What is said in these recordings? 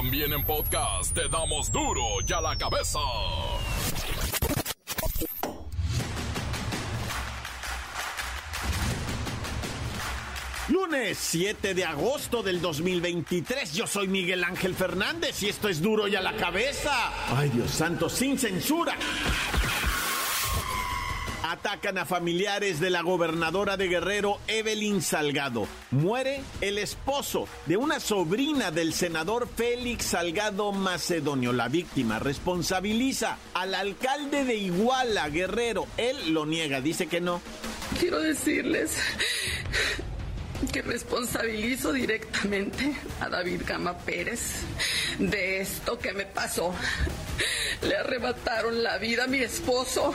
También en podcast te damos duro y a la cabeza. Lunes 7 de agosto del 2023. Yo soy Miguel Ángel Fernández y esto es duro y a la cabeza. Ay, Dios santo, sin censura. Atacan a familiares de la gobernadora de Guerrero, Evelyn Salgado. Muere el esposo de una sobrina del senador Félix Salgado Macedonio. La víctima responsabiliza al alcalde de Iguala, Guerrero. Él lo niega, dice que no. Quiero decirles que responsabilizo directamente a David Gama Pérez de esto que me pasó. Le arrebataron la vida a mi esposo.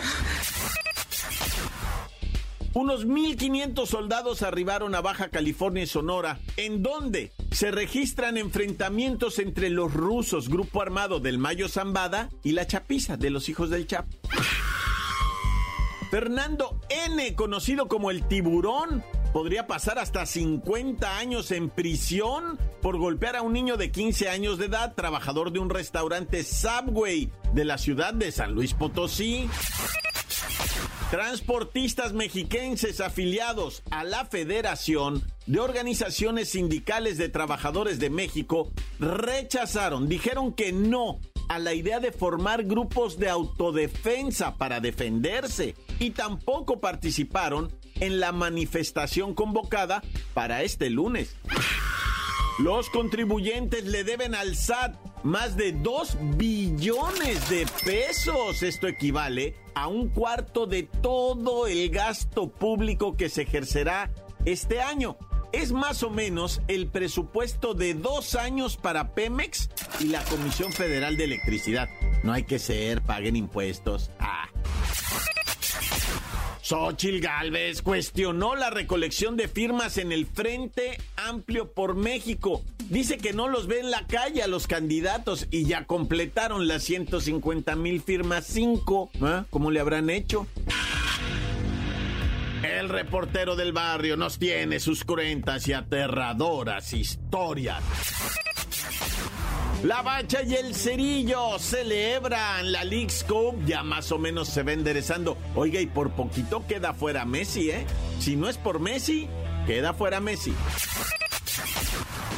Unos 1.500 soldados arribaron a Baja California y Sonora, en donde se registran enfrentamientos entre los rusos, grupo armado del Mayo Zambada, y la Chapiza de los hijos del Chapo. Fernando N., conocido como el tiburón, podría pasar hasta 50 años en prisión por golpear a un niño de 15 años de edad, trabajador de un restaurante Subway de la ciudad de San Luis Potosí. Transportistas mexiquenses afiliados a la Federación de Organizaciones Sindicales de Trabajadores de México rechazaron, dijeron que no a la idea de formar grupos de autodefensa para defenderse y tampoco participaron en la manifestación convocada para este lunes. Los contribuyentes le deben al SAT más de 2 billones de pesos. Esto equivale a un cuarto de todo el gasto público que se ejercerá este año. Es más o menos el presupuesto de dos años para Pemex y la Comisión Federal de Electricidad. No hay que ser, paguen impuestos. Ah. Xochil Gálvez cuestionó la recolección de firmas en el Frente Amplio por México. Dice que no los ve en la calle a los candidatos y ya completaron las 150 mil firmas 5. ¿Ah? ¿Cómo le habrán hecho? El reportero del barrio nos tiene sus cruentas y aterradoras historias. La Bacha y el Cerillo celebran la League's Cup, ya más o menos se va enderezando. Oiga, y por poquito queda fuera Messi, ¿eh? Si no es por Messi, queda fuera Messi.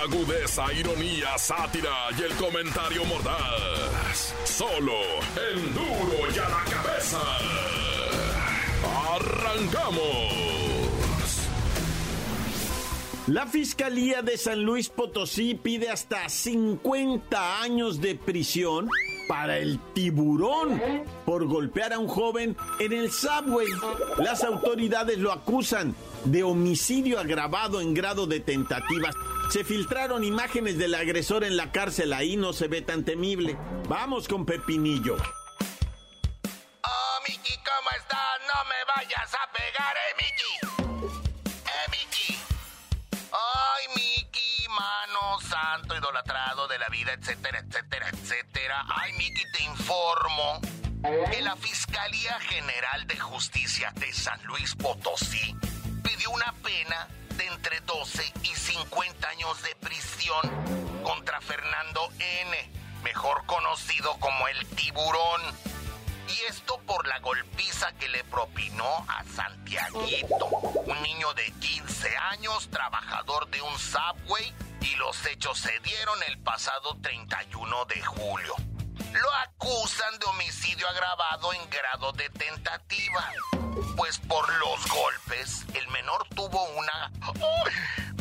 Agudeza, ironía, sátira y el comentario mordaz. Solo el duro y a la cabeza. ¡Arrancamos! La Fiscalía de San Luis Potosí pide hasta 50 años de prisión para el tiburón por golpear a un joven en el subway. Las autoridades lo acusan de homicidio agravado en grado de tentativa. Se filtraron imágenes del agresor en la cárcel, ahí no se ve tan temible. Vamos con Pepinillo. Oh, Miki, ¿cómo estás? No me vayas a pegar, eh, Miki. Eh, Miki. Ay, Miki, mano santo, idolatrado de la vida, etcétera, etcétera, etcétera. Ay, Miki, te informo que la Fiscalía General de Justicia de San Luis Potosí pidió una pena de entre 12 y 50 años de prisión contra Fernando N., mejor conocido como el tiburón. Y esto por la golpiza que le propinó a Santiaguito, un niño de 15 años, trabajador de un subway, y los hechos se dieron el pasado 31 de julio. Lo acusan de homicidio agravado en grado de tentativa, pues por los golpes el menor tuvo una...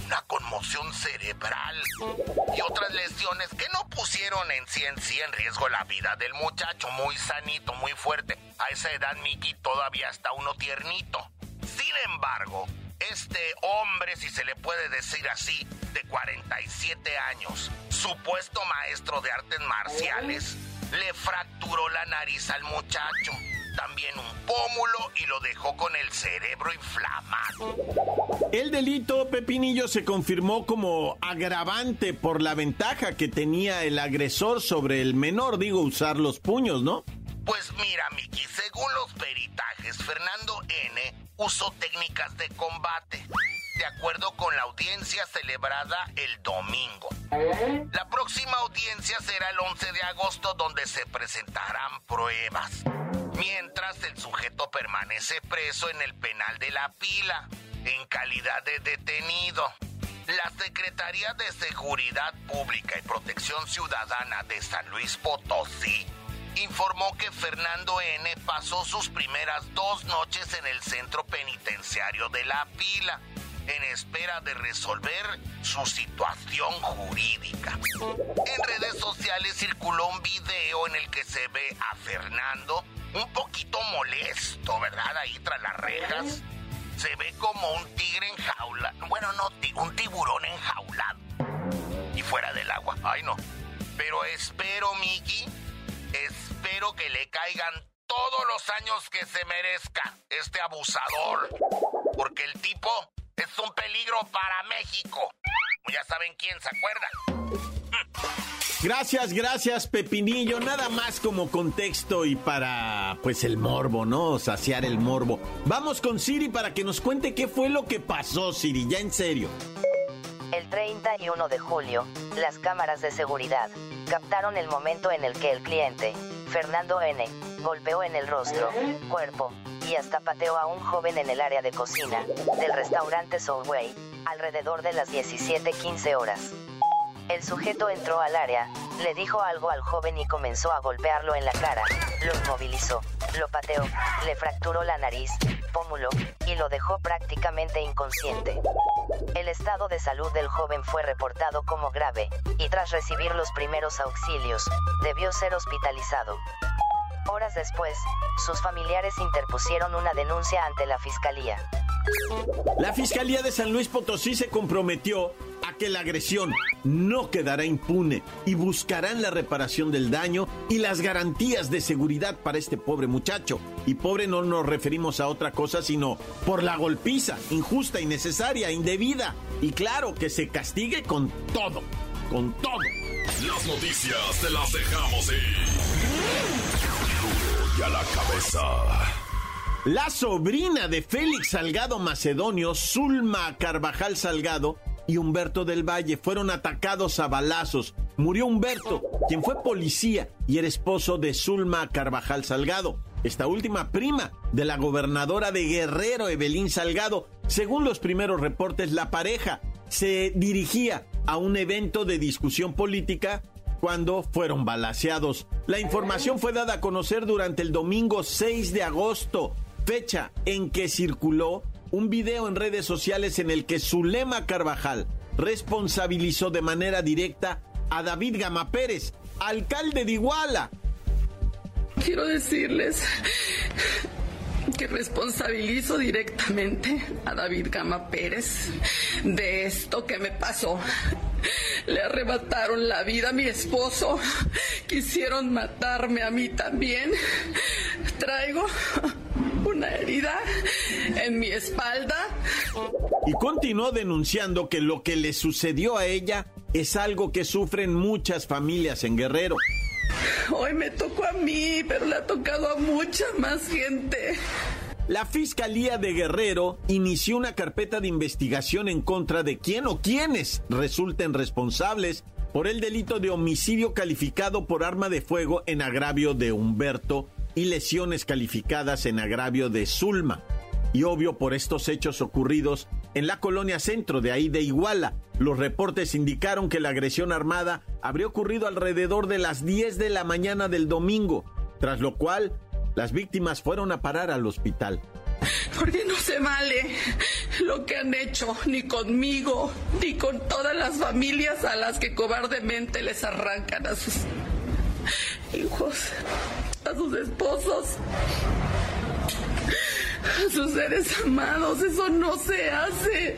una conmoción cerebral y otras lesiones que no pusieron en sí en sí en riesgo la vida del muchacho, muy sanito, muy fuerte. A esa edad Mickey todavía está uno tiernito. Sin embargo, este hombre, si se le puede decir así, de 47 años, supuesto maestro de artes marciales, le fracturó la nariz al muchacho, también un pómulo y lo dejó con el cerebro inflamado. El delito, Pepinillo, se confirmó como agravante por la ventaja que tenía el agresor sobre el menor, digo, usar los puños, ¿no? Pues mira, Miki, según los peritajes, Fernando N. usó técnicas de combate de acuerdo con la audiencia celebrada el domingo. La próxima audiencia será el 11 de agosto donde se presentarán pruebas. Mientras el sujeto permanece preso en el penal de la pila, en calidad de detenido. La Secretaría de Seguridad Pública y Protección Ciudadana de San Luis Potosí informó que Fernando N. pasó sus primeras dos noches en el centro penitenciario de La Pila en espera de resolver su situación jurídica. En redes sociales circuló un video en el que se ve a Fernando un poquito molesto, ¿verdad? Ahí tras las rejas. Se ve como un tigre enjaulado. Bueno, no, un tiburón enjaulado. Y fuera del agua. Ay, no. Pero espero, Miki, espero que le caigan todos los años que se merezca este abusador. Porque el tipo es un peligro para México. Ya saben quién se acuerda. Gracias, gracias, Pepinillo. Nada más como contexto y para, pues, el morbo, ¿no? Saciar el morbo. Vamos con Siri para que nos cuente qué fue lo que pasó, Siri, ya en serio. El 31 de julio, las cámaras de seguridad captaron el momento en el que el cliente, Fernando N., golpeó en el rostro, cuerpo y hasta pateó a un joven en el área de cocina del restaurante Soulway, alrededor de las 17:15 horas. El sujeto entró al área, le dijo algo al joven y comenzó a golpearlo en la cara, lo inmovilizó, lo pateó, le fracturó la nariz, pómulo, y lo dejó prácticamente inconsciente. El estado de salud del joven fue reportado como grave, y tras recibir los primeros auxilios, debió ser hospitalizado. Horas después, sus familiares interpusieron una denuncia ante la Fiscalía. La Fiscalía de San Luis Potosí se comprometió a que la agresión no quedará impune y buscarán la reparación del daño y las garantías de seguridad para este pobre muchacho. Y pobre no nos referimos a otra cosa sino por la golpiza, injusta, innecesaria, indebida. Y claro, que se castigue con todo, con todo. Las noticias te las dejamos ir y a la cabeza. La sobrina de Félix Salgado Macedonio, Zulma Carvajal Salgado, y Humberto del Valle fueron atacados a balazos. Murió Humberto, quien fue policía y era esposo de Zulma Carvajal Salgado, esta última prima de la gobernadora de Guerrero, Evelyn Salgado. Según los primeros reportes, la pareja se dirigía a un evento de discusión política cuando fueron balaseados. La información fue dada a conocer durante el domingo 6 de agosto, fecha en que circuló un video en redes sociales en el que Zulema Carvajal responsabilizó de manera directa a David Gama Pérez, alcalde de Iguala. Quiero decirles que responsabilizo directamente a David Gama Pérez de esto que me pasó. Le arrebataron la vida a mi esposo. Quisieron matarme a mí también. Traigo una herida en mi espalda. Y continuó denunciando que lo que le sucedió a ella es algo que sufren muchas familias en Guerrero. Hoy me tocó a mí, pero le ha tocado a mucha más gente. La Fiscalía de Guerrero inició una carpeta de investigación en contra de quién o quienes resulten responsables por el delito de homicidio calificado por arma de fuego en agravio de Humberto y lesiones calificadas en agravio de Zulma. Y obvio por estos hechos ocurridos en la colonia centro de ahí de Iguala. Los reportes indicaron que la agresión armada habría ocurrido alrededor de las 10 de la mañana del domingo, tras lo cual las víctimas fueron a parar al hospital. Porque no se vale lo que han hecho, ni conmigo, ni con todas las familias a las que cobardemente les arrancan a sus hijos, a sus esposos, a sus seres amados. Eso no se hace.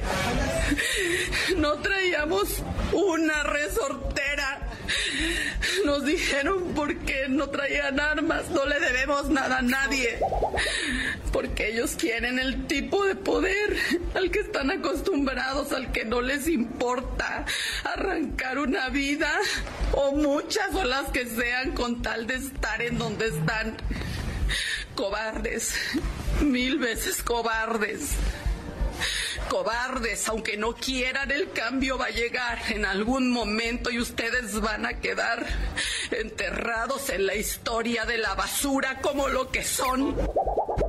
No traíamos una resortera Nos dijeron porque no traían armas, no le debemos nada a nadie. Porque ellos quieren el tipo de poder al que están acostumbrados, al que no les importa arrancar una vida o muchas o las que sean con tal de estar en donde están. Cobardes, mil veces cobardes cobardes, aunque no quieran, el cambio va a llegar en algún momento y ustedes van a quedar enterrados en la historia de la basura como lo que son.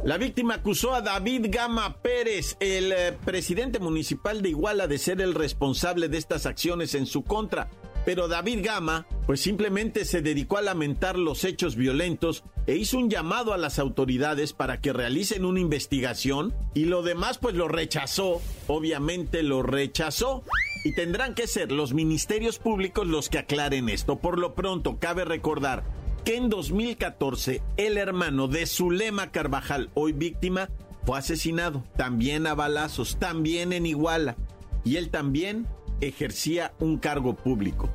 La víctima acusó a David Gama Pérez, el eh, presidente municipal de Iguala, de ser el responsable de estas acciones en su contra. Pero David Gama, pues simplemente se dedicó a lamentar los hechos violentos e hizo un llamado a las autoridades para que realicen una investigación y lo demás pues lo rechazó, obviamente lo rechazó. Y tendrán que ser los ministerios públicos los que aclaren esto. Por lo pronto, cabe recordar que en 2014 el hermano de Zulema Carvajal, hoy víctima, fue asesinado, también a balazos, también en Iguala. Y él también ejercía un cargo público.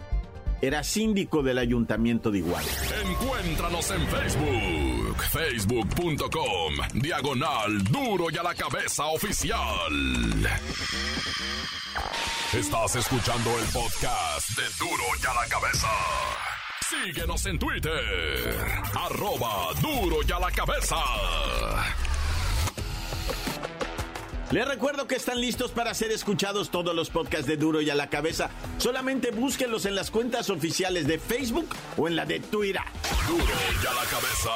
Era síndico del ayuntamiento de Iguala. Encuéntranos en Facebook, facebook.com, diagonal duro y a la cabeza oficial. Estás escuchando el podcast de duro y a la cabeza. Síguenos en Twitter, arroba duro y a la cabeza. Les recuerdo que están listos para ser escuchados todos los podcasts de Duro y a la cabeza. Solamente búsquenlos en las cuentas oficiales de Facebook o en la de Twitter. Duro y a la cabeza.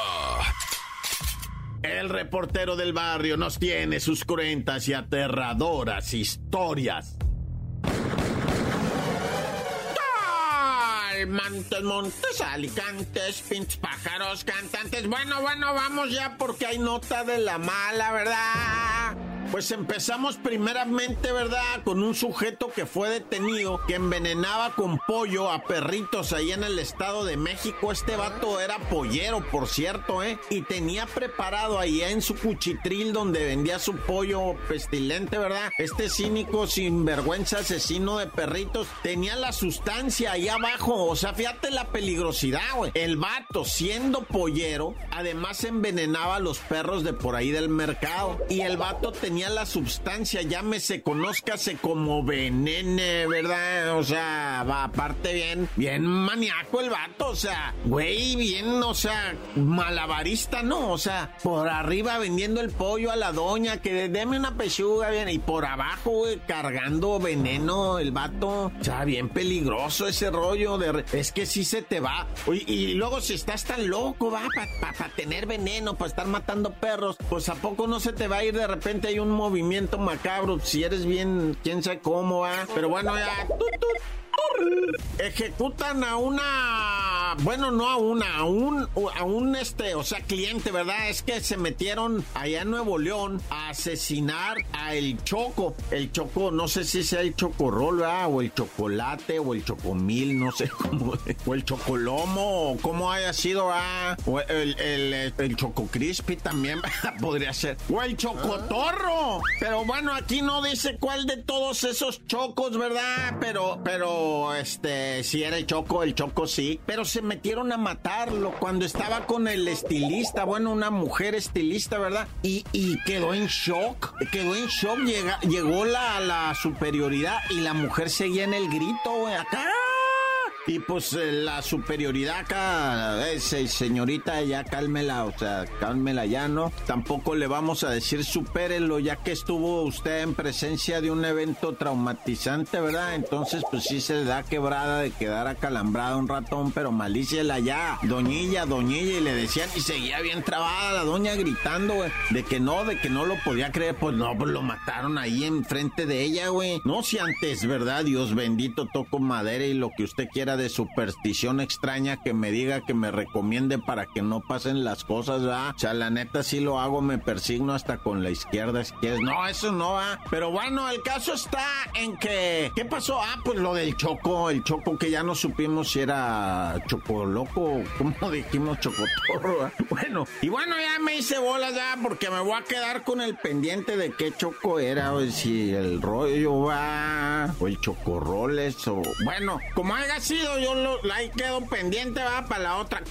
El reportero del barrio nos tiene sus cruentas y aterradoras historias. Montes, montes, alicantes, pinches pájaros, cantantes. Bueno, bueno, vamos ya porque hay nota de la mala, ¿verdad? Pues empezamos primeramente, ¿verdad? Con un sujeto que fue detenido, que envenenaba con pollo a perritos ahí en el Estado de México. Este vato era pollero, por cierto, ¿eh? Y tenía preparado ahí en su cuchitril donde vendía su pollo pestilente, ¿verdad? Este cínico, sinvergüenza, asesino de perritos, tenía la sustancia ahí abajo. O sea, fíjate la peligrosidad, güey. El vato, siendo pollero, además envenenaba a los perros de por ahí del mercado. Y el vato tenía la sustancia, llámese, conózcase como venene, ¿verdad? O sea, va aparte bien, bien maníaco el vato, o sea, güey, bien, o sea, malabarista, ¿no? O sea, por arriba vendiendo el pollo a la doña, que deme una pechuga, bien, y por abajo, güey, cargando veneno el vato. O sea, bien peligroso ese rollo de... Es que sí se te va. Y, luego si estás tan loco, va, para tener veneno, para estar matando perros, pues a poco no se te va a ir de repente hay un movimiento macabro. Si eres bien, quién sabe cómo va. Pero bueno, ya. Ejecutan a una, bueno, no a una, a un, a un este, o sea, cliente, ¿verdad? Es que se metieron allá en Nuevo León a asesinar a el Choco. El Choco, no sé si sea el Chocorrol, ¿verdad? O el Chocolate, o el Chocomil, no sé cómo, o el Chocolomo, o cómo haya sido, ¿ah? O el, el, el Choco Crispy también podría ser. O el Chocotorro. Pero bueno, aquí no dice cuál de todos esos chocos, ¿verdad? Pero, pero este, si era el Choco, el Choco sí, pero se metieron a matarlo cuando estaba con el estilista, bueno, una mujer estilista, ¿verdad? Y, quedó en shock, quedó en shock, llegó la, la superioridad y la mujer seguía en el grito, güey, acá y pues eh, la superioridad acá, ese señorita, ya cálmela, o sea, cálmela ya, ¿no? Tampoco le vamos a decir supérelo, ya que estuvo usted en presencia de un evento traumatizante, ¿verdad? Entonces, pues sí se le da quebrada de quedar acalambrada un ratón, pero malíciela ya, doñilla, doñilla, y le decían, y seguía bien trabada la doña gritando, güey, de que no, de que no lo podía creer, pues no, pues lo mataron ahí enfrente de ella, güey. No, si antes, ¿verdad? Dios bendito, toco madera y lo que usted quiera de superstición extraña que me diga que me recomiende para que no pasen las cosas, ¿verdad? O sea, la neta sí lo hago, me persigno hasta con la izquierda. No, eso no va. Pero bueno, el caso está en que. ¿Qué pasó? Ah, pues lo del choco, el choco que ya no supimos si era choco loco, como dijimos chocotorro. Bueno, y bueno, ya me hice bolas ya porque me voy a quedar con el pendiente de qué choco era, o si el rollo va, o el chocorroles, o bueno, como haya sido yo lo, quedo pendiente, va, para la otra.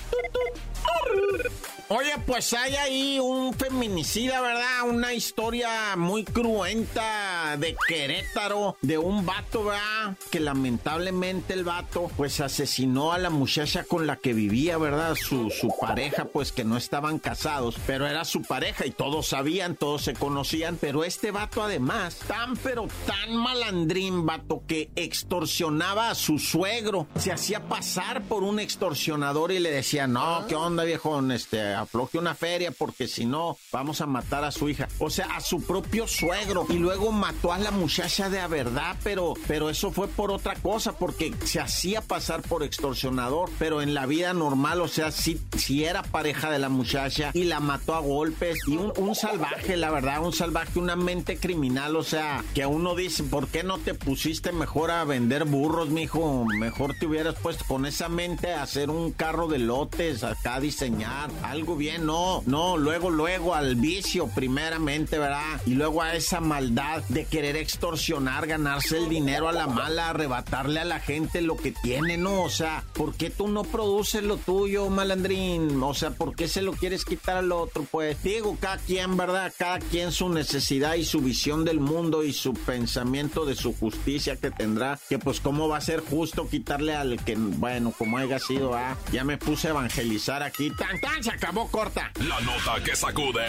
Oye, pues hay ahí un feminicida, ¿verdad? Una historia muy cruenta de Querétaro, de un vato, ¿verdad? Que lamentablemente el vato, pues asesinó a la muchacha con la que vivía, ¿verdad? Su, pareja, pues que no estaban casados, pero era su pareja y todos sabían, todos se conocían, pero este vato además, tan pero tan malandrín, vato, que extorsionaba a su suegro, se hacía pasar por un extorsionador y le decía, no, ¿qué onda, viejo? Este, afloje una feria porque si no vamos a matar a su hija. O sea, a su propio suegro. Y luego mató a la muchacha de verdad, pero, pero eso fue por otra cosa, porque se hacía pasar por extorsionador, pero en la vida normal, o sea, si, si era pareja de la muchacha y la mató a golpes y un, un salvaje, la verdad, un salvaje, una mente criminal, o sea, que uno dice, ¿por qué no te pusiste mejor a vender burros, mijo? Mejor te hubieras puesto con esa mente a hacer un carro de lotes, acá diseñar algo bien, no, no, luego, luego al vicio primeramente, ¿verdad? Y luego a esa maldad de querer extorsionar, ganarse el dinero a la mala, arrebatarle a la gente lo que tiene, ¿no? O sea, ¿por qué tú no produces lo tuyo, malandrín? O sea, ¿por qué se lo quieres quitar al otro? Pues digo, cada quien, ¿verdad? Cada quien su necesidad y su visión del mundo y su pensamiento de su justicia que tendrá, que pues cómo va a ser justo quitarle al que, bueno, como haya sido, ah, ya me puse a evangelizar aquí, tan tan, se acabó corta. La nota que sacude.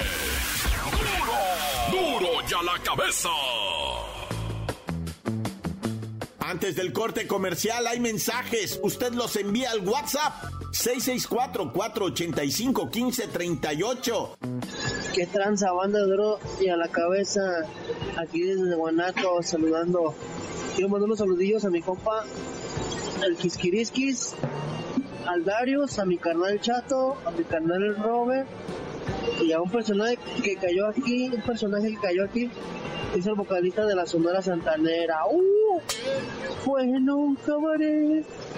Duro, duro ya la cabeza. Antes del corte comercial hay mensajes. Usted los envía al WhatsApp 664-485-1538. ¿Qué tranza, banda duro y a la cabeza? Aquí desde Guanato saludando. Quiero mandar unos saludillos a mi compa, el Quisquiriskis, al Darius, a mi carnal Chato, a mi carnal Robert y a un personaje que cayó aquí, un personaje que cayó aquí, es el vocalista de la Sonora Santanera. ¡Uh! Fue en un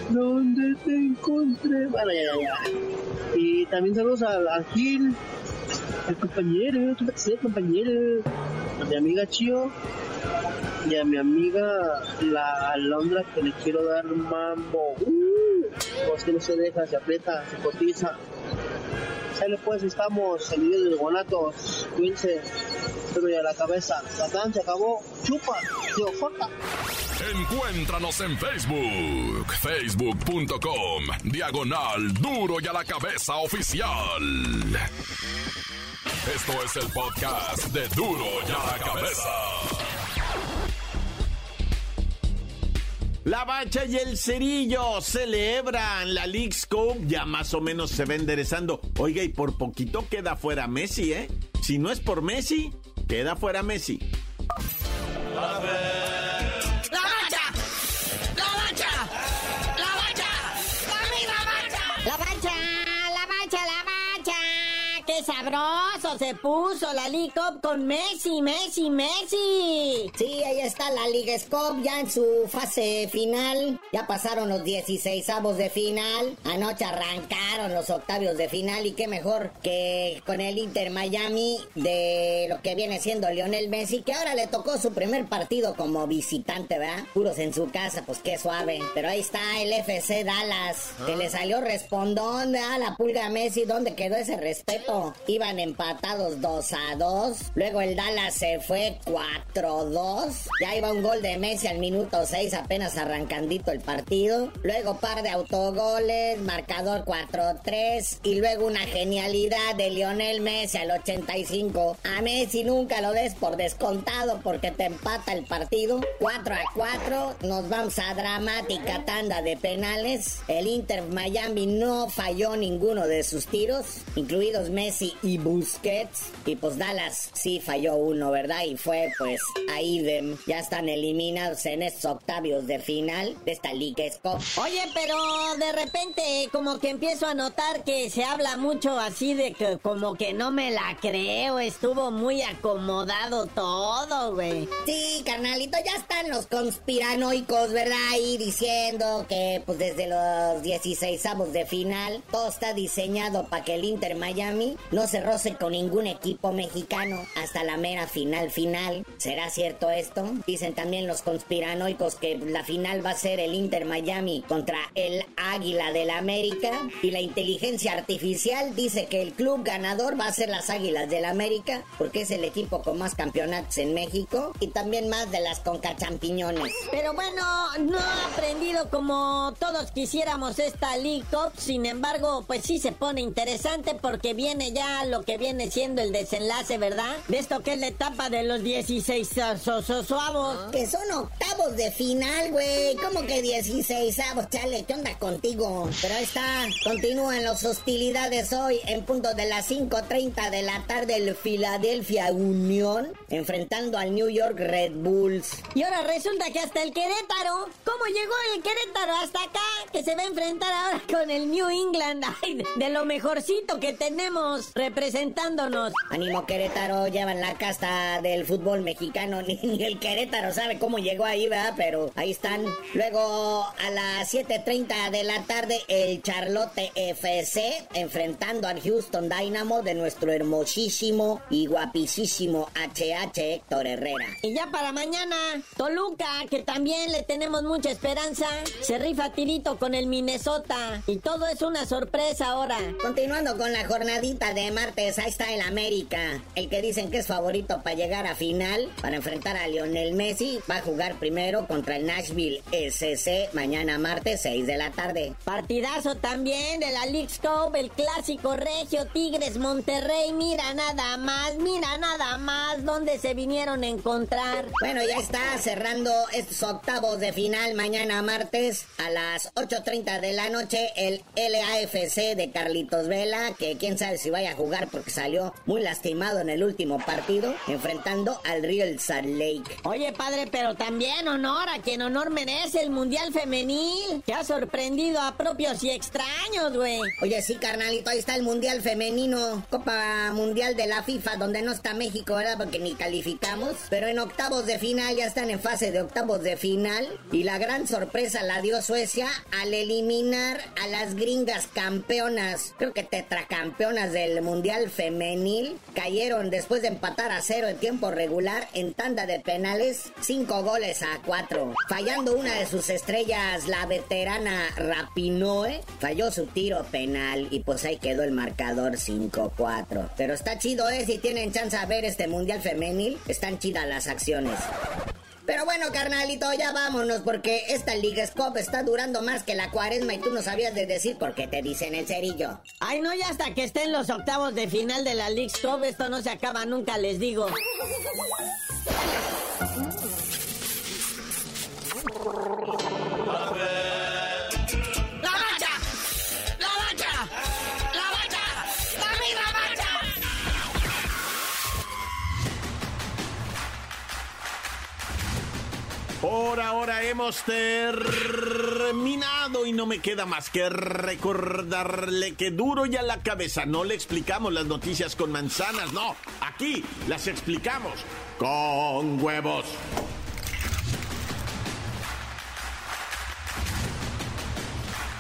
donde te encontré. Bueno, ya. Y también saludos al, al Gil, al compañero, ¿qué pasó, compañero? A mi amiga Chio y a mi amiga la Alondra que le quiero dar mambo. ¡Uh! Pues que no se deja, se aprieta, se cotiza. Sale pues, estamos en video de Guanatos. Cuídense, pero ya la cabeza. Satán se acabó. Chupa, yo, foca. Encuéntranos en Facebook, facebook.com, diagonal duro y a la cabeza oficial. Esto es el podcast de duro y a la cabeza. La Bacha y el Cerillo celebran la League's Cup, ya más o menos se va enderezando. Oiga, y por poquito queda fuera Messi, ¿eh? Si no es por Messi, queda fuera Messi. ¡La sabroso se puso la League Cup con Messi, Messi, Messi! Sí, ahí está la Liga Cup ya en su fase final. Ya pasaron los 16 avos de final. Anoche arrancaron los octavios de final y qué mejor que con el Inter Miami de lo que viene siendo Lionel Messi, que ahora le tocó su primer partido como visitante, ¿verdad? Puros en su casa, pues qué suave. Pero ahí está el FC Dallas, que le salió respondón a la pulga Messi, ¿dónde quedó ese respeto? Iban empatados 2 a 2. Luego el Dallas se fue 4-2. Ya iba un gol de Messi al minuto 6, apenas arrancandito el partido. Luego par de autogoles, marcador 4-3. Y luego una genialidad de Lionel Messi al 85. A Messi nunca lo des por descontado porque te empata el partido. 4 a 4. Nos vamos a dramática tanda de penales. El Inter Miami no falló ninguno de sus tiros, incluidos Messi y Busquets. Y pues Dallas sí falló uno, ¿verdad? Y fue pues ahí de, ya están eliminados en estos octavios de final de esta Liga Cup. Oye, pero de repente como que empiezo a notar que se habla mucho así de que como que no me la creo, estuvo muy acomodado todo, güey. Sí, carnalito, ya están los conspiranoicos, ¿verdad? Ahí diciendo que pues desde los 16 avos de final todo está diseñado para que el Inter Miami no se roce con ningún equipo mexicano hasta la mera final final. ¿Será cierto esto? Dicen también los conspiranoicos que la final va a ser el Inter Miami contra el Águila del América y la inteligencia artificial dice que el club ganador va a ser las Águilas del América porque es el equipo con más campeonatos en México y también más de las concachampiñones. Pero bueno, no ha aprendido como todos quisiéramos esta League Cup, sin embargo, pues sí se pone interesante porque viene ya lo que viene siendo el desenlace, ¿verdad? De esto que es la etapa de los 16 suavos. Que son octavos de final, güey. ¿Cómo que 16 avos? Chale, ¿qué onda contigo? Pero ahí está, continúan las hostilidades hoy en punto de las 5.30 de la tarde el Philadelphia Unión enfrentando al New York Red Bulls. Y ahora resulta que hasta el Querétaro, ¿cómo llegó el Querétaro hasta acá? Que se va a enfrentar ahora con el New England, Ay, de lo mejorcito que tenemos representándonos. Ánimo Querétaro, llevan la casta del fútbol mexicano, ni, ni el Querétaro sabe cómo llegó ahí, ¿verdad? Pero ahí están. Luego a las 7.30 de la tarde el Charlotte FC enfrentando al Houston Dynamo de nuestro hermosísimo y guapísimo HH Héctor Herrera. Y ya para mañana, Toluca, que también le tenemos mucha esperanza, se rifa tirito con el Minnesota. Y todo es una sorpresa ahora. Continuando con la jornadita de martes, ahí está el América, el que dicen que es favorito para llegar a final, para enfrentar a Lionel Messi. Va a jugar primero contra el Nashville SC mañana martes 6 de la tarde. Partidazo también de la League Cup, el clásico regio Tigres Monterrey. Mira nada más, mira nada más dónde se vinieron a encontrar. Bueno, ya está cerrando estos octavos de final mañana martes a las 8.30 de la noche el LAFC de Carlitos Vela, que quién sabe si vaya a jugar porque salió muy lastimado en el último partido, enfrentando al Real Salt Lake. Oye, padre, pero también honor a quien honor merece el Mundial Femenil, que ha sorprendido a propios y extraños, güey. Oye, sí, carnalito, ahí está el Mundial Femenino, Copa Mundial de la FIFA, donde no está México, ¿verdad? Porque ni calificamos. Pero en octavos de final, ya están en fase de octavos de final. Y la gran sorpresa la dio Suecia al eliminar a las gringas campeonas, creo que tetracampeonas del Mundial Femenil. Cayeron después de empatar a cero en tiempo regular en tanda de penales, cinco goles a cuatro. Fallando una de sus estrellas, la veterana Rapinoe, falló su tiro penal y pues ahí quedó el marcador 5-4. Pero está chido, ¿eh? Si tienen chance a ver este Mundial Femenil, están chidas las acciones. Pero bueno, carnalito, ya vámonos porque esta Liga Scope está durando más que la cuaresma y tú no sabías de decir por qué te dicen el cerillo. Ay, no, ya hasta que estén los octavos de final de la League Scope, esto no se acaba nunca, les digo. Por ahora hemos terminado y no me queda más que recordarle que duro ya la cabeza. No le explicamos las noticias con manzanas, no. Aquí las explicamos con huevos.